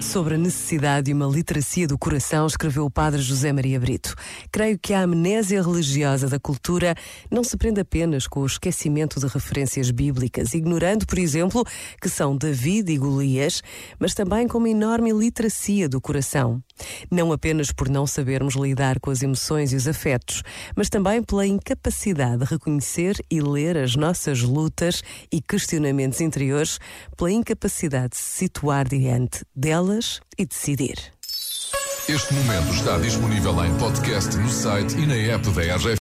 Sobre a necessidade de uma literacia do coração, escreveu o padre José Maria Brito. Creio que a amnésia religiosa da cultura não se prende apenas com o esquecimento de referências bíblicas, ignorando, por exemplo, que são David e Golias, mas também com uma enorme literacia do coração. Não apenas por não sabermos lidar com as emoções e os afetos, mas também pela incapacidade de reconhecer e ler as nossas lutas e questionamentos interiores, pela incapacidade de se situar diante delas e decidir. Este momento está disponível em podcast no site e na app da RGF.